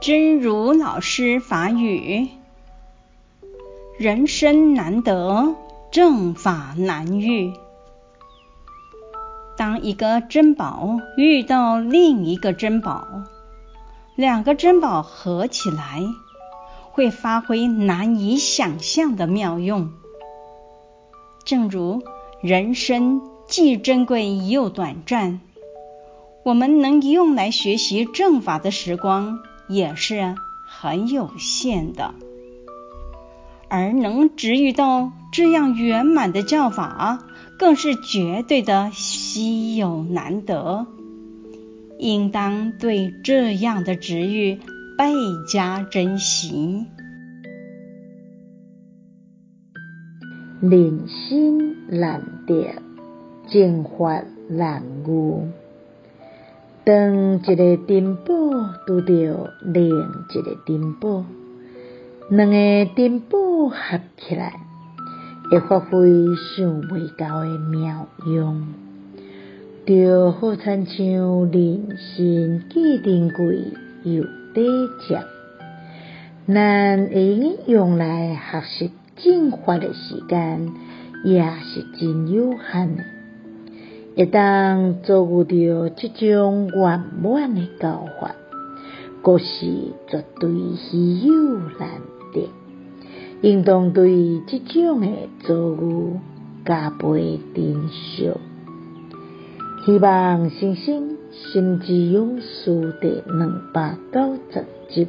真如老师法语：人生难得，正法难遇。当一个珍宝遇到另一个珍宝，两个珍宝合起来，会发挥难以想象的妙用。正如人生既珍贵又短暂，我们能用来学习正法的时光，也是很有限的，而能值遇到这样圆满的教法，更是绝对的稀有难得，应当对这样的值遇倍加珍惜。人心难得，正法难遇。当一个珍宝拄到另一个珍宝，两个珍宝合起来，会发挥想袂到的妙用，就好亲像人生既珍贵又短暂，咱会用来学习进化的时间，也是真有限。的。会当遭遇到这种圆满的教法，果是绝对稀有难得，应当对这种的遭遇加倍珍惜。希望新生心之勇士第两百九十集。